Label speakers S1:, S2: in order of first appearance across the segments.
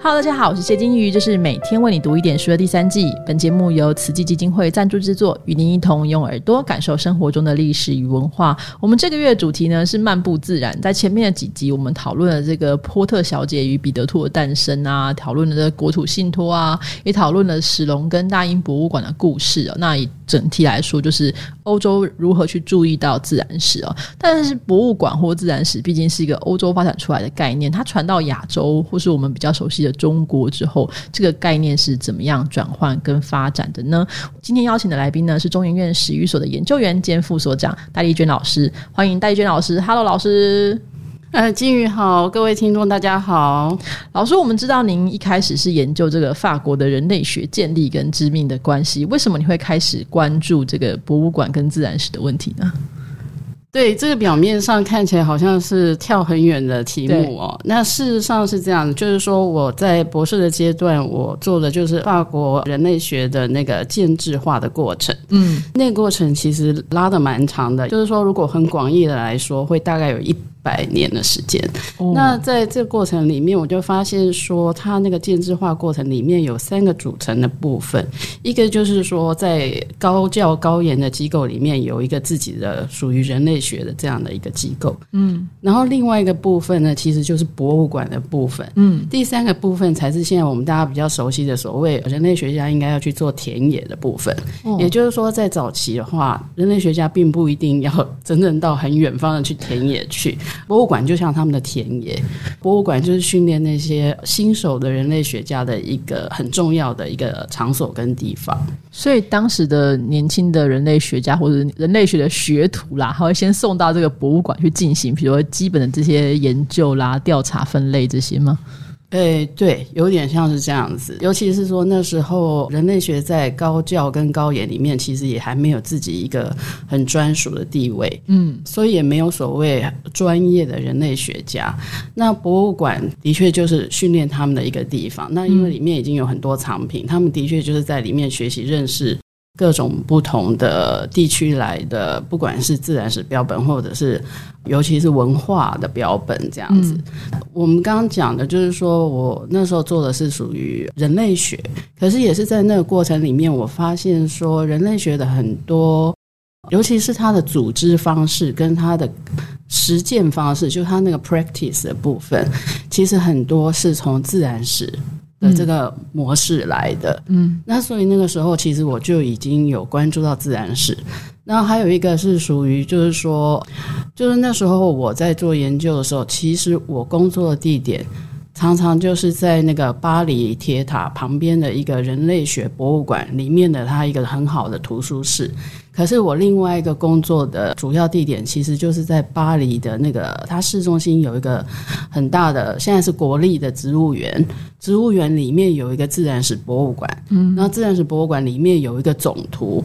S1: Hello，大家好，我是谢金鱼，这是每天为你读一点书的第三季。本节目由慈济基金会赞助制作，与您一同用耳朵感受生活中的历史与文化。我们这个月的主题呢是漫步自然。在前面的几集，我们讨论了这个波特小姐与彼得兔的诞生啊，讨论了这国土信托啊，也讨论了史隆跟大英博物馆的故事啊。那以整体来说，就是欧洲如何去注意到自然史啊。但是博物馆或自然史毕竟是一个欧洲发展出来的概念，它传到亚洲或是我们比较熟悉的。中国之后，这个概念是怎么样转换跟发展的呢？今天邀请的来宾呢是中研院史语所的研究员兼副所长戴丽娟老师，欢迎戴丽娟老师。Hello，老师。
S2: 呃，金宇好，各位听众大家好。
S1: 老师，我们知道您一开始是研究这个法国的人类学建立跟致命的关系，为什么你会开始关注这个博物馆跟自然史的问题呢？
S2: 对，这个表面上看起来好像是跳很远的题目哦。那事实上是这样，就是说我在博士的阶段，我做的就是法国人类学的那个建制化的过程。嗯，那个过程其实拉的蛮长的，就是说如果很广义的来说，会大概有一。百年的时间，那在这个过程里面，我就发现说，它那个建制化过程里面有三个组成的部分，一个就是说，在高教高研的机构里面有一个自己的属于人类学的这样的一个机构，嗯，然后另外一个部分呢，其实就是博物馆的部分，嗯，第三个部分才是现在我们大家比较熟悉的所谓人类学家应该要去做田野的部分，也就是说，在早期的话，人类学家并不一定要 真正到很远方的去田野去。博物馆就像他们的田野，博物馆就是训练那些新手的人类学家的一个很重要的一个场所跟地方。
S1: 所以当时的年轻的人类学家或者人类学的学徒啦，他会先送到这个博物馆去进行，比如基本的这些研究啦、调查、分类这些吗？
S2: 诶，对，有点像是这样子。尤其是说那时候人类学在高教跟高研里面，其实也还没有自己一个很专属的地位，嗯，所以也没有所谓专业的人类学家。那博物馆的确就是训练他们的一个地方。那因为里面已经有很多藏品，他们的确就是在里面学习认识。各种不同的地区来的，不管是自然史标本，或者是尤其是文化的标本，这样子。我们刚刚讲的就是说，我那时候做的是属于人类学，可是也是在那个过程里面，我发现说，人类学的很多，尤其是它的组织方式跟它的实践方式，就它那个 practice 的部分，其实很多是从自然史。的这个模式来的，嗯，那所以那个时候其实我就已经有关注到自然史，然后还有一个是属于就是说，就是那时候我在做研究的时候，其实我工作的地点常常就是在那个巴黎铁塔旁边的一个人类学博物馆里面的它一个很好的图书室。可是我另外一个工作的主要地点，其实就是在巴黎的那个，它市中心有一个很大的，现在是国立的植物园，植物园里面有一个自然史博物馆，嗯，那自然史博物馆里面有一个总图。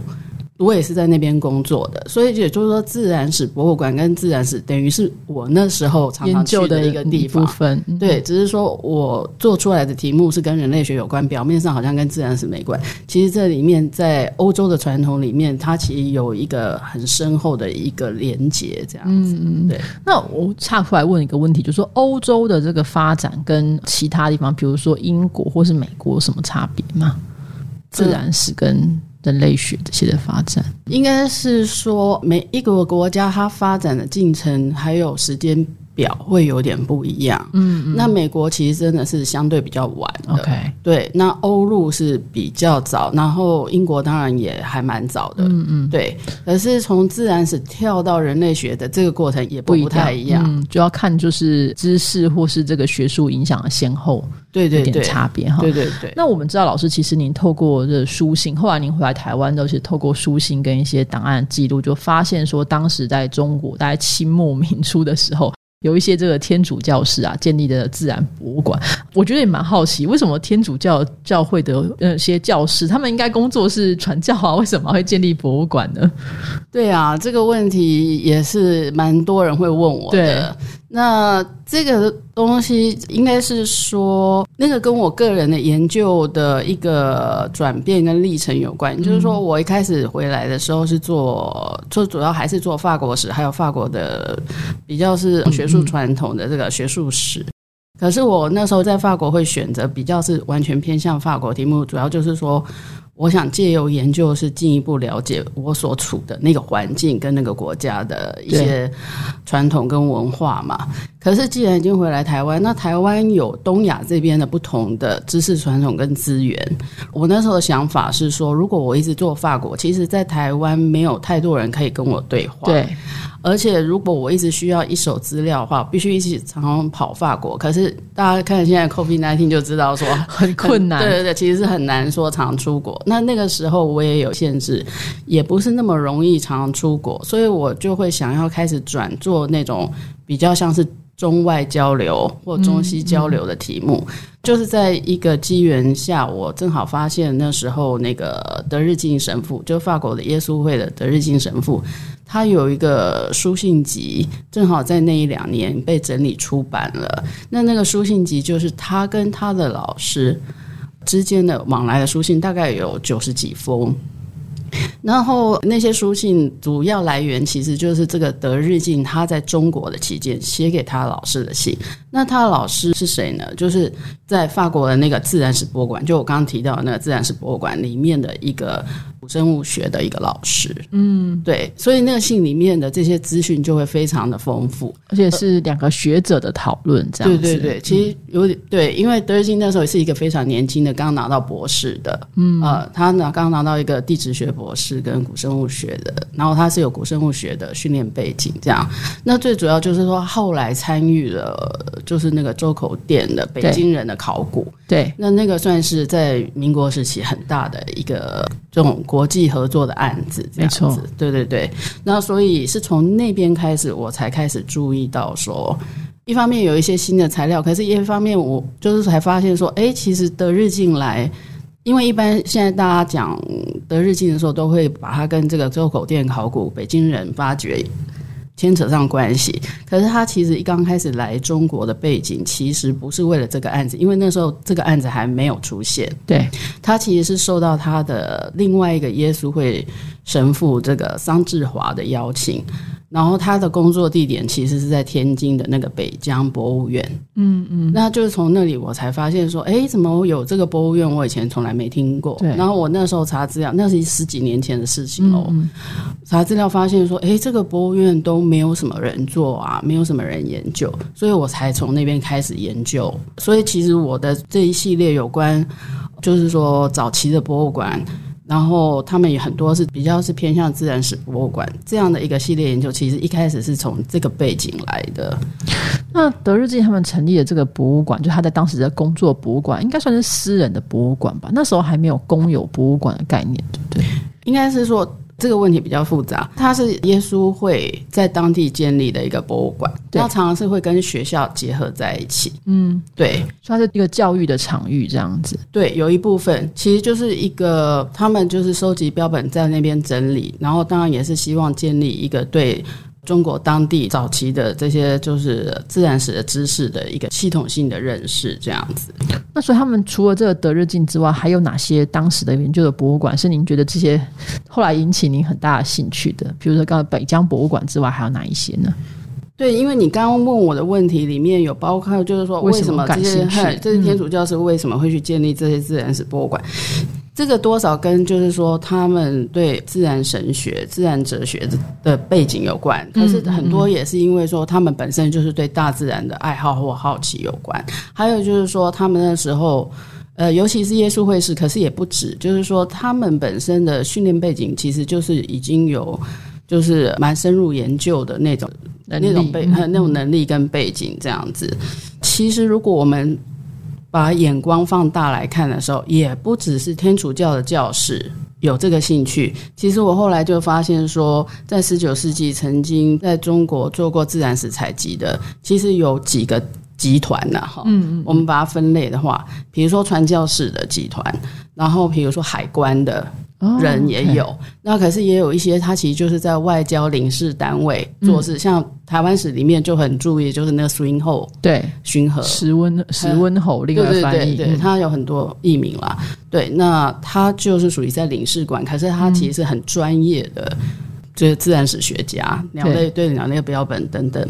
S2: 我也是在那边工作的，所以也就是说，自然史博物馆跟自然史等于是我那时候常常去的一个地方。对，只是说我做出来的题目是跟人类学有关，表面上好像跟自然史没关。其实这里面在欧洲的传统里面，它其实有一个很深厚的一个连结，这样子。对。
S1: 那我岔出来问一个问题，就是说欧洲的这个发展跟其他地方，比如说英国或是美国，有什么差别吗？自然史跟人类学这些的发展，
S2: 应该是说每一个国家它发展的进程还有时间。表会有点不一样，嗯，嗯。那美国其实真的是相对比较晚的
S1: ，OK，
S2: 对，那欧陆是比较早，然后英国当然也还蛮早的，嗯嗯，对，可是从自然史跳到人类学的这个过程也不不太一样，
S1: 就要看就是知识或是这个学术影响的先后，
S2: 对对对，
S1: 差别哈，
S2: 对对对。
S1: 那我们知道老师其实您透过这书信，后来您回来台湾都是透过书信跟一些档案记录，就发现说当时在中国大概清末民初的时候。有一些这个天主教士啊建立的自然博物馆，我觉得也蛮好奇，为什么天主教教会的那些教士，他们应该工作是传教啊，为什么会建立博物馆呢？
S2: 对啊，这个问题也是蛮多人会问我的。那这个东西应该是说，那个跟我个人的研究的一个转变跟历程有关。就是说我一开始回来的时候是做，做主要还是做法国史，还有法国的比较是学术传统的这个学术史。可是我那时候在法国会选择比较是完全偏向法国题目，主要就是说。我想借由研究是进一步了解我所处的那个环境跟那个国家的一些传统跟文化嘛。可是既然已经回来台湾，那台湾有东亚这边的不同的知识传统跟资源。我那时候的想法是说，如果我一直做法国，其实在台湾没有太多人可以跟我对话。
S1: 对。
S2: 而且，如果我一直需要一手资料的话，必须一起常常跑法国。可是大家看现在 COVID nineteen 就知道说
S1: 很困难。
S2: 对对对，其实是很难说常出国。那那个时候我也有限制，也不是那么容易常常出国，所以我就会想要开始转做那种比较像是中外交流或中西交流的题目。就是在一个机缘下，我正好发现那时候那个德日进神父，就法国的耶稣会的德日进神父。他有一个书信集，正好在那一两年被整理出版了。那那个书信集就是他跟他的老师之间的往来的书信，大概有九十几封。然后那些书信主要来源其实就是这个德日进他在中国的期间写给他老师的信。那他的老师是谁呢？就是在法国的那个自然史博物馆，就我刚刚提到的那个自然史博物馆里面的一个。生物学的一个老师，嗯，对，所以那个信里面的这些资讯就会非常的丰富，
S1: 而且是两个学者的讨论，这样
S2: 子。对对对，其实有点对，因为德瑞金那时候也是一个非常年轻的，刚拿到博士的，嗯，呃，他呢刚拿到一个地质学博士跟古生物学的，然后他是有古生物学的训练背景，这样。那最主要就是说后来参与了，就是那个周口店的北京人的考古，
S1: 对，
S2: 那那个算是在民国时期很大的一个这种。国际合作的案子，这样子，对对对。那所以是从那边开始，我才开始注意到说，一方面有一些新的材料，可是一方面我就是才发现说，哎，其实德日进来，因为一般现在大家讲德日进的时候，都会把它跟这个周口店考古、北京人发掘。牵扯上关系，可是他其实一刚开始来中国的背景，其实不是为了这个案子，因为那时候这个案子还没有出现。
S1: 对
S2: 他其实是受到他的另外一个耶稣会神父这个桑志华的邀请。然后他的工作地点其实是在天津的那个北疆博物院，嗯嗯，那就是从那里我才发现说，哎，怎么有这个博物院？我以前从来没听过。
S1: 对。
S2: 然后我那时候查资料，那是十几年前的事情哦。查资料发现说，哎，这个博物院都没有什么人做啊，没有什么人研究，所以我才从那边开始研究。所以其实我的这一系列有关，就是说早期的博物馆。然后他们也很多是比较是偏向自然史博物馆这样的一个系列研究，其实一开始是从这个背景来的。
S1: 那德日进他们成立的这个博物馆，就他在当时的工作博物馆，应该算是私人的博物馆吧？那时候还没有公有博物馆的概念，对不对？
S2: 应该是说。这个问题比较复杂，它是耶稣会在当地建立的一个博物馆，它常常是会跟学校结合在一起。嗯，对，
S1: 算是一个教育的场域这样子。
S2: 对，有一部分其实就是一个他们就是收集标本在那边整理，然后当然也是希望建立一个对。中国当地早期的这些就是自然史的知识的一个系统性的认识，这样子。
S1: 那所以他们除了这个德日进之外，还有哪些当时的研究的博物馆是您觉得这些后来引起您很大的兴趣的？比如说，刚才北疆博物馆之外，还有哪一些呢？
S2: 对，因为你刚刚问我的问题里面有包括，就是说为什么这些这些天主教是为什么会去建立这些自然史博物馆？这个多少跟就是说他们对自然神学、自然哲学的背景有关，可是很多也是因为说他们本身就是对大自然的爱好或好奇有关。还有就是说他们那时候，呃，尤其是耶稣会士，可是也不止，就是说他们本身的训练背景其实就是已经有就是蛮深入研究的那种那种背那种能力跟背景这样子。其实如果我们把眼光放大来看的时候，也不只是天主教的教士有这个兴趣。其实我后来就发现说，在十九世纪曾经在中国做过自然史采集的，其实有几个集团呐。哈，嗯嗯，我们把它分类的话，比如说传教士的集团，然后比如说海关的。人也有，那可是也有一些，他其实就是在外交领事单位做事，像台湾史里面就很注意，就是那个苏英后
S1: 对。
S2: 巡河。
S1: 石温石温侯另外翻译，
S2: 对他有很多译名啦。对，那他就是属于在领事馆，可是他其实是很专业的，就是自然史学家，鸟类对鸟类标本等等。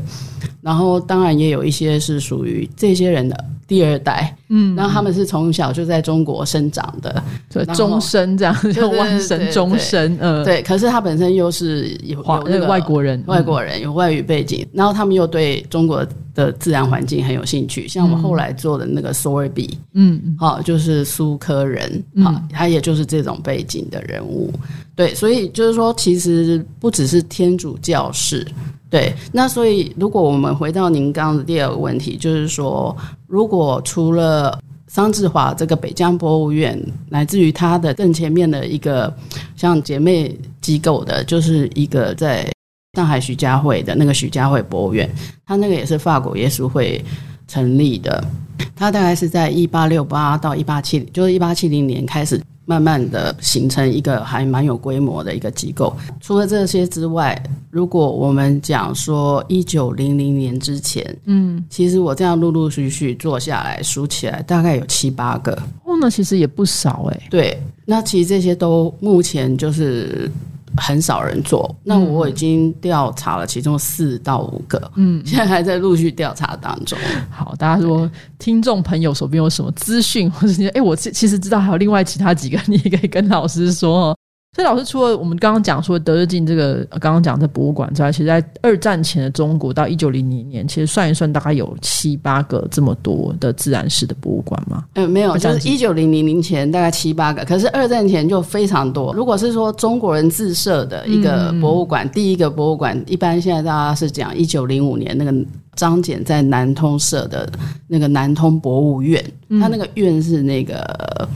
S2: 然后当然也有一些是属于这些人的第二代，嗯，然后他们是从小就在中国生长的，
S1: 对，终身这样，叫万神终身，
S2: 呃，对。可是他本身又是有有那个
S1: 外国人，
S2: 外国人有外语背景，然后他们又对中国的自然环境很有兴趣，像我们后来做的那个苏尔比，嗯，好，就是苏科人，好，他也就是这种背景的人物，对，所以就是说，其实不只是天主教士。对，那所以如果我们回到您刚刚的第二个问题，就是说，如果除了桑志华这个北疆博物院，来自于它的更前面的一个像姐妹机构的，就是一个在上海徐家汇的那个徐家汇博物院，它那个也是法国耶稣会成立的，它大概是在一八六八到一八七，就是一八七零年开始。慢慢的形成一个还蛮有规模的一个机构。除了这些之外，如果我们讲说一九零零年之前，嗯，其实我这样陆陆续续做下来数起来，大概有七八个。
S1: 哦，那其实也不少哎。
S2: 对，那其实这些都目前就是。很少人做，那我已经调查了其中四到五个，嗯，现在还在陆续调查当中。
S1: 好，大家说听众朋友手边有什么资讯，或者哎，我其实知道还有另外其他几个，你也可以跟老师说哦。所以老师除了我们刚刚讲说德日进这个刚刚讲的博物馆之外，其实在二战前的中国到一九零零年，其实算一算大概有七八个这么多的自然史的博物馆吗？
S2: 嗯，没有，就是一九零零年前大概七八个，可是二战前就非常多。如果是说中国人自设的一个博物馆，第一个博物馆一般现在大家是讲一九零五年那个张謇在南通设的那个南通博物院，他那个院是那个。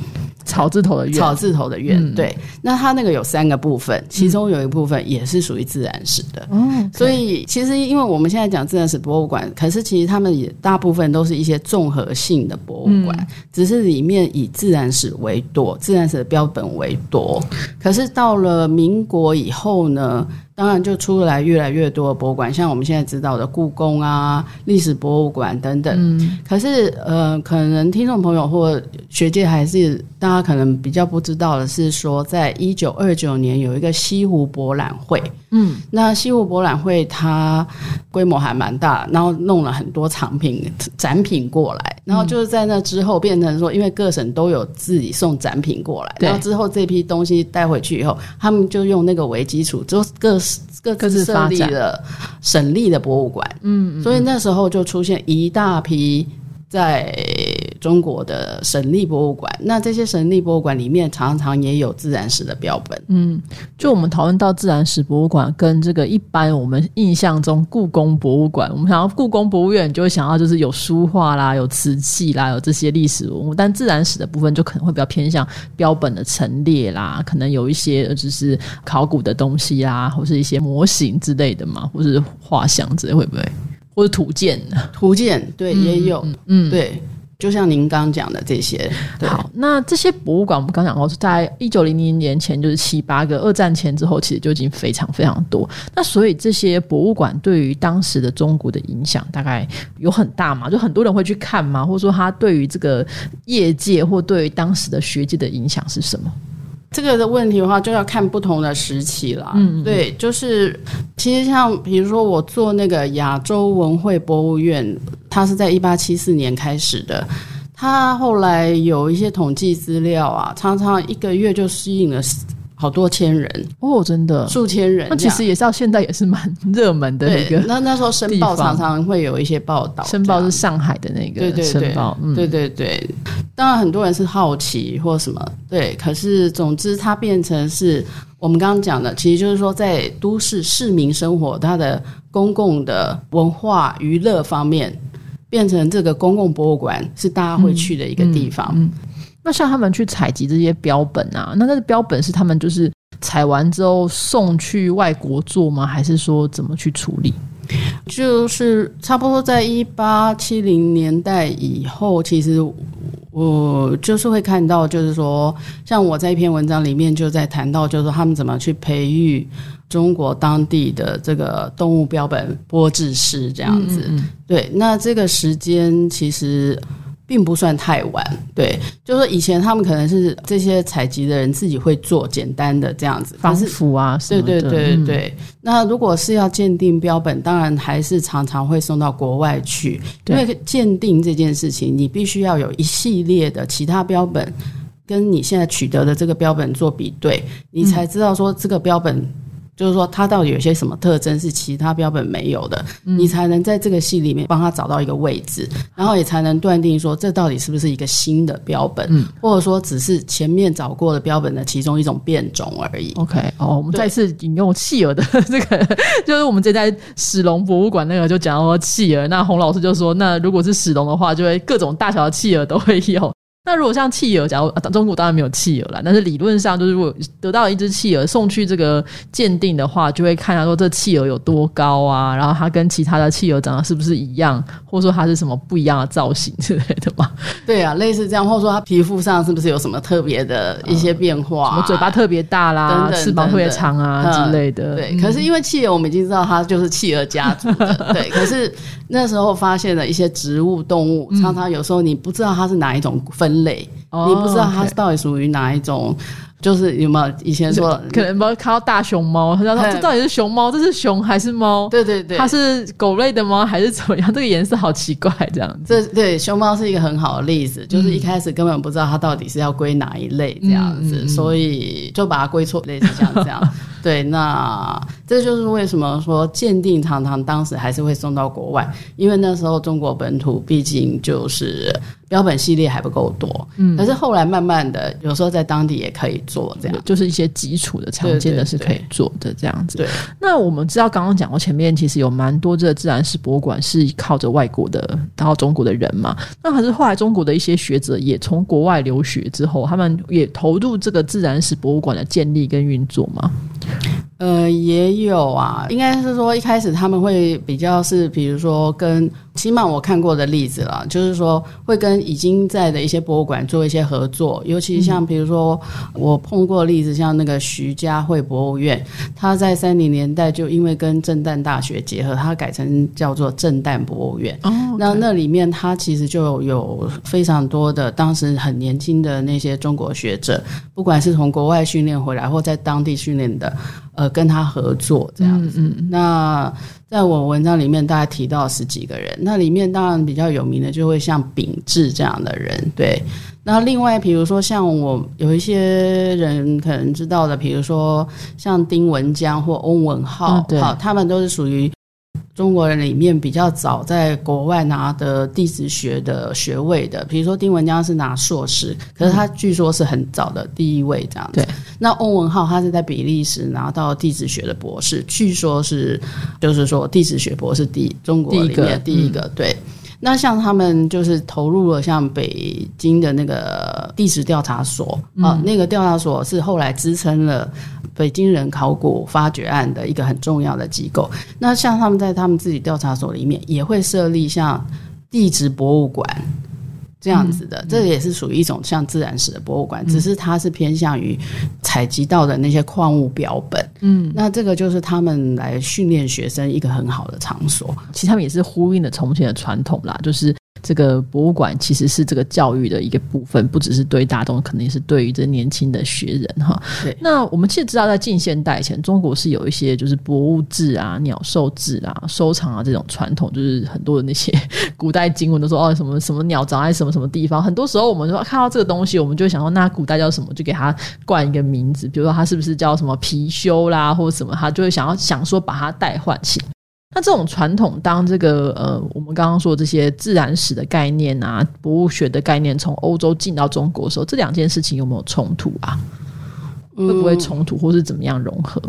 S1: 草字头的院，
S2: 草字头的院，对。那它那个有三个部分，其中有一部分也是属于自然史的。嗯，所以其实因为我们现在讲自然史博物馆，可是其实他们也大部分都是一些综合性的博物馆，只是里面以自然史为多，自然史的标本为多。可是到了民国以后呢？当然，就出来越来越多的博物馆，像我们现在知道的故宫啊、历史博物馆等等。嗯。可是，呃，可能听众朋友或学界还是大家可能比较不知道的是，说在一九二九年有一个西湖博览会。嗯。那西湖博览会它规模还蛮大，然后弄了很多藏品展品过来，然后就是在那之后变成说，因为各省都有自己送展品过来，然后之后这批东西带回去以后，他们就用那个为基础，就各。各各自设立了省立的博物馆，嗯，所以那时候就出现一大批在中国的省立博物馆。那这些省立博物馆里面，常常也有自然史的标本。
S1: 嗯，就我们讨论到自然史博物馆跟这个一般我们印象中故宫博物馆，我们想要故宫博物院就会想到就是有书画啦、有瓷器啦、有这些历史文物，但自然史的部分就可能会比较偏向标本的陈列啦，可能有一些就是考古的东西啦，或是一些模型之类的嘛，或是画像之类会不会，或者图鉴？
S2: 图鉴对也有，嗯，对。就像您刚讲的这些，
S1: 好，那这些博物馆我们刚讲过是，在一九零零年前就是七八个，二战前之后其实就已经非常非常多。那所以这些博物馆对于当时的中国的影响大概有很大嘛？就很多人会去看吗？或者说他对于这个业界或对于当时的学界的影响是什么？
S2: 这个的问题的话，就要看不同的时期了。嗯，对，就是其实像比如说我做那个亚洲文汇博物院，它是在一八七四年开始的，它后来有一些统计资料啊，常常一个月就吸引了。好多千人
S1: 哦，真的
S2: 数千人。
S1: 那其实也是到现在也是蛮热门的一个。
S2: 那那时候《申报》常常会有一些报道，《
S1: 申报》是上海的那个《申报》。
S2: 对对对，当然很多人是好奇或什么，对。可是总之，它变成是我们刚刚讲的，其实就是说，在都市市民生活，它的公共的文化娱乐方面，变成这个公共博物馆是大家会去的一个地方。
S1: 那像他们去采集这些标本啊，那那个标本是他们就是采完之后送去外国做吗？还是说怎么去处理？
S2: 就是差不多在一八七零年代以后，其实我就是会看到，就是说，像我在一篇文章里面就在谈到，就是说他们怎么去培育中国当地的这个动物标本剥制师这样子。对，那这个时间其实。并不算太晚。对，就是说以前他们可能是这些采集的人自己会做简单的这样子
S1: 防腐啊
S2: 对对对
S1: 嗯
S2: 对。那如果是要鉴定标本，当然还是常常会送到国外去，因为鉴定这件事情，你必须要有一系列的其他标本跟你现在取得的这个标本做比对，你才知道说这个标本。就是说，它到底有些什么特征是其他标本没有的，你才能在这个系里面帮它找到一个位置，然后也才能断定说这到底是不是一个新的标本，或者说只是前面找过的标本的其中一种变种而已。
S1: OK，哦，我们再次引用契尔的这个，就是我们之前在史龙博物馆那个就讲到契尔，那洪老师就说，那如果是史龙的话，就会各种大小的契尔都会有。那如果像企鹅，假如、啊中国当然没有企鹅啦，但是理论上就是如果得到一只企鹅送去这个鉴定的话，就会看他说这企鹅有多高啊，然后它跟其他的企鹅长得是不是一样，或者说它是什么不一样的造型之类的嘛？
S2: 对啊，类似这样，或者说它皮肤上是不是有什么特别的一些变化、
S1: 什么嘴巴特别大啦，
S2: 等等
S1: 翅膀特别长啊
S2: 嗯
S1: 之类的。
S2: 对，
S1: 嗯
S2: 可是因为企鹅，我们已经知道它就是企鹅家族的，对。可是那时候发现了一些植物、动物，常常有时候你不知道它是哪一种分类，
S1: 哦
S2: 你不知道它到底属于哪一种，就是有没有以前说
S1: 可能不知道看到大熊猫，他说
S2: 嘿
S1: 这到底是熊猫，这是熊还是猫？
S2: 对对对，
S1: 它是狗类的吗？还是怎么样？这个颜色好奇怪，这样子。
S2: 这对熊猫是一个很好的例子，就是一开始根本不知道它到底是要归哪一类这样子，所以就把它归错类似像这样。对，那这就是为什么说鉴定常常当时还是会送到国外，因为那时候中国本土毕竟就是标本系列还不够多，嗯，可是后来慢慢的，有时候在当地也可以做这样。
S1: 就是一些基础的、常见的是可以做的这样子。
S2: 对，
S1: 那我们知道，刚刚讲过，前面其实有蛮多这个自然史博物馆是靠着外国的然后中国的人嘛。那可是后来中国的一些学者也从国外留学之后，他们也投入这个自然史博物馆的建立跟运作嘛。
S2: 呃，也有啊，应该是说一开始他们会比较是，比如说跟，起码我看过的例子了，就是说会跟已经在的一些博物馆做一些合作，尤其像比如说我碰过的例子，像那个徐家汇博物院，它在三零年代就因为跟震旦大学结合，它改成叫做震旦博物院。
S1: 哦
S2: 那那里面它其实就有非常多的当时很年轻的那些中国学者，不管是从国外训练回来或在当地训练的，呃，跟他合作这样子。那在我文章里面大概提到十几个人，那里面当然比较有名的就会像秉志这样的人，对。那另外，比如说像我有一些人可能知道的，比如说像丁文江或翁文浩好，他们都是属于中国人里面比较早在国外拿的地质学的学位的，比如说丁文江是拿硕士，可是他据说是很早的第一位这样子。
S1: 对
S2: 那翁文浩他是在比利时拿到地质学的博士，据说是就是说地质学博士第中国里面
S1: 第一个
S2: 第一个对。那像他们就是投入了像北京的那个地质调查所啊、那个调查所是后来支撑了北京人考古发掘案的一个很重要的机构。那像他们在他们自己调查所里面也会设立像地质博物馆这样子的，这也是属于一种像自然史的博物馆，只是它是偏向于采集到的那些矿物标本。嗯，那这个就是他们来训练学生一个很好的场所。
S1: 其实他们也是呼应了从前的传统啦，就是这个博物馆其实是这个教育的一个部分，不只是对大众，可能也是对于这年轻的学人哈。
S2: 对
S1: 那我们其实知道，在近现代以前，中国是有一些就是博物志啊、鸟兽志啊、收藏啊这种传统，就是很多的那些古代经文都说哦什么什么鸟长在什么什么地方。很多时候我们说看到这个东西，我们就想说那古代叫什么，就给它冠一个名字，比如说它是不是叫什么貔貅啦，或者什么，他就会想要想说把它代换起来。那这种传统，当这个呃，我们刚刚说这些自然史的概念啊、博物学的概念从欧洲进到中国的时候，这两件事情有没有冲突啊？会不会冲突，或是怎么样融合？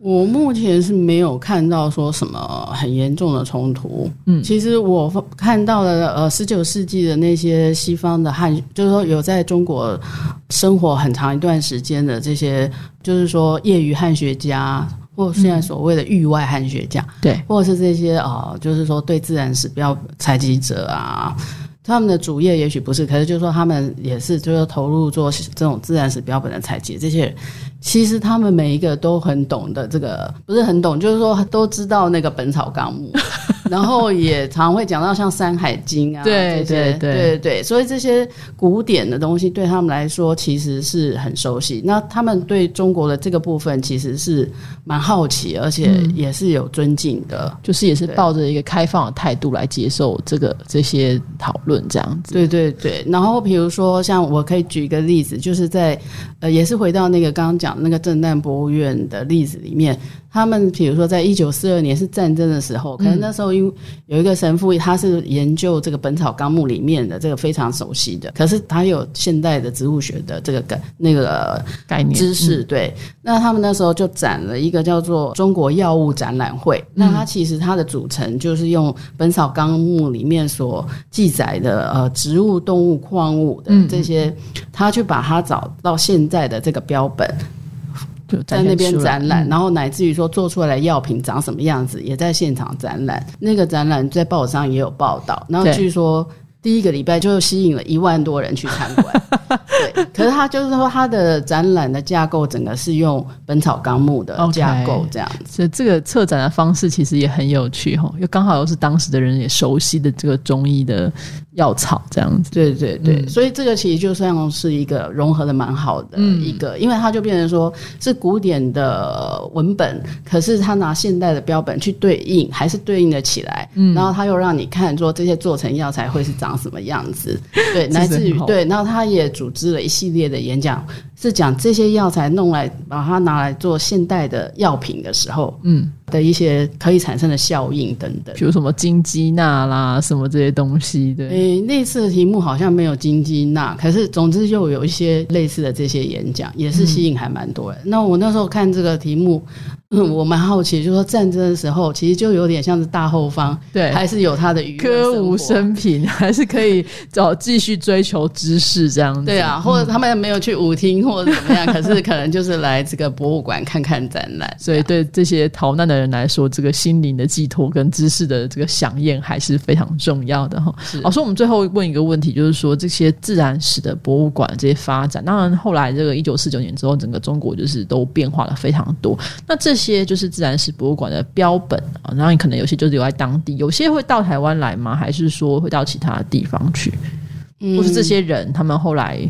S2: 我目前是没有看到说什么很严重的冲突。
S1: 嗯
S2: 其实我看到的呃，十九世纪的那些西方的汉，就是说有在中国生活很长一段时间的这些，就是说业余汉学家，或现在所谓的域外汉学家，
S1: 对，
S2: 或者是这些啊，就是说对自然史标采集者啊，他们的主业也许不是，可是就是说他们也是就是投入做这种自然史标本的采集，这些人其实他们每一个都很懂的这个，不是很懂，就是说都知道那个《本草纲目》，然后也常会讲到像《山海经》啊，
S1: 对对
S2: 对对对，所以这些古典的东西对他们来说其实是很熟悉。那他们对中国的这个部分其实是蛮好奇，而且也是有尊敬的，
S1: 就是也是抱着一个开放的态度来接受这个这些讨论，这样子。
S2: 对对对。然后比如说，像我可以举一个例子，就是在呃，也是回到那个刚刚讲那个震旦博物院的例子里面。他们比如说，在一九四二年是战争的时候，可能那时候因有一个神父，他是研究这个《本草纲目》里面的这个非常熟悉的，可是他有现代的植物学的这个概那个
S1: 概念
S2: 知识。对，那他们那时候就展了一个叫做“中国药物展览会”。那它其实它的组成就是用《本草纲目》里面所记载的呃植物、动物、矿物的这些，他去把它找到现在的这个标本。在那边展览，然后乃至于说做出来药品长什么样子，也在现场展览。那个展览在报纸上也有报道，然后据说。第一个礼拜就吸引了一万多人去参观，对。可是他就是说，他的展览的架构整个是用《本草纲目》的架构这样子。
S1: 所以这个策展的方式其实也很有趣哈，又刚好又是当时的人也熟悉的这个中医的药草这样子。
S2: 对对对，所以这个其实就像是一个融合的蛮好的一个，因为它就变成说是古典的文本，可是他拿现代的标本去对应，还是对应的起来。嗯，然后他又让你看说这些做成药材会是长。长什么样子？对，来自于对，然后他也组织了一系列的演讲，是讲这些药材弄来把它拿来做现代的药品的时候，嗯，的一些可以产生的效应等等，
S1: 比如什么金鸡纳啦，什么这些东西。对，
S2: 诶，那次的题目好像没有金鸡纳，可是总之就有一些类似的这些演讲，也是吸引还蛮多人。那我那时候看这个题目。嗯，我蛮好奇，就是说战争的时候，其实就有点像是大后方，
S1: 对，
S2: 还是有他的
S1: 歌舞升平，还是可以找继续追求知识这样子。
S2: 对啊，或者他们没有去舞厅或者怎么样，可是可能就是来这个博物馆看看展览。
S1: 所以对这些逃难的人来说，这个心灵的寄托跟知识的这个响应还是非常重要的哈。老师，我们最后问一个问题，就是说这些自然史的博物馆这些发展，当然后来这个一九四九年之后，整个中国就是都变化了非常多。那这些就是自然史博物馆的标本啊，然后你可能有些就留在当地，有些会到台湾来吗？还是说会到其他地方去？嗯或是这些人他们后来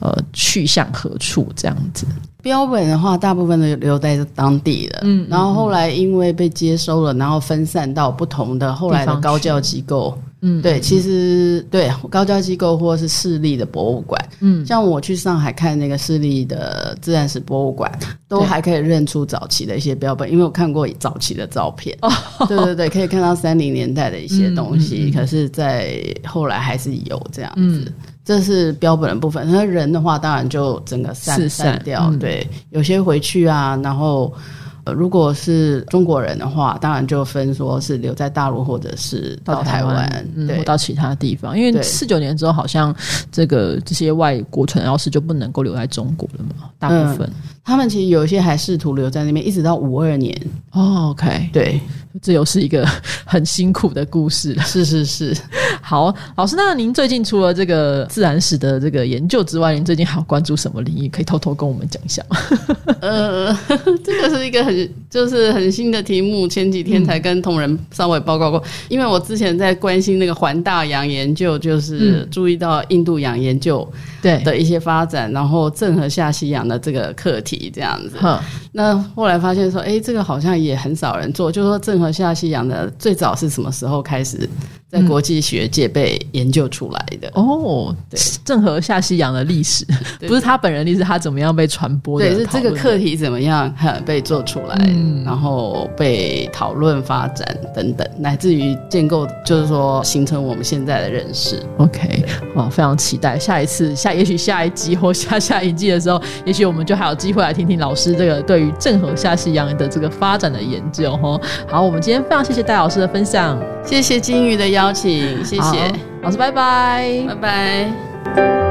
S1: 呃去向何处？这样子
S2: 标本的话，大部分都留在当地的，嗯，然后后来因为被接收了，然后分散到不同的后来的高教机构。嗯，对，其实对高教机构或是市立的博物馆，嗯，像我去上海看那个市立的自然史博物馆，都还可以认出早期的一些标本，因为我看过早期的照片。哦，对对对，可以看到三零年代的一些东西，可是，在后来还是有这样子。这是标本的部分，那人的话，当然就整个散散掉。对，有些回去啊，然后。呃，如果是中国人的话，当然就分说是留在大陆，或者是到台湾，
S1: 或到其他地方。因为四九年之后，好像这个这些外国传教士就不能够留在中国了嘛，大部分。
S2: 他们其实有一些还试图留在那边，一直到五二年。
S1: 哦，OK，
S2: 对，
S1: 这又是一个 很辛苦的故事。
S2: 是是是，
S1: 好，老师，那您最近除了这个自然史的这个研究之外，您最近还有关注什么领域？可以偷偷跟我们讲一下吗？
S2: 呃，这个是一个很就是很新的题目，前几天才跟同仁稍微报告过。因为我之前在关心那个环大洋研究，就是注意到印度洋研究
S1: 对
S2: 的一些发展，然后郑和下西洋的这个课题。这样子，那后来发现说，哎，这个好像也很少人做。就说郑和下西洋的最早是什么时候开始在国际学界被研究出来的？
S1: 哦，对，郑和下西洋的历史，不是他本人历史，他怎么样被传播？
S2: 对，是这个课题怎么样被做出来，嗯然后被讨论发展等等，乃至于建构，就是说形成我们现在的认识。
S1: OK，哦，非常期待下一次下，也许下一集或下下一季的时候，也许我们就还有机会。来听听老师这个对于郑和下西洋的这个发展的研究哈。好，我们今天非常谢谢戴老师的分享，
S2: 谢谢金鱼的邀请谢谢。
S1: 老师拜拜。
S2: 拜拜。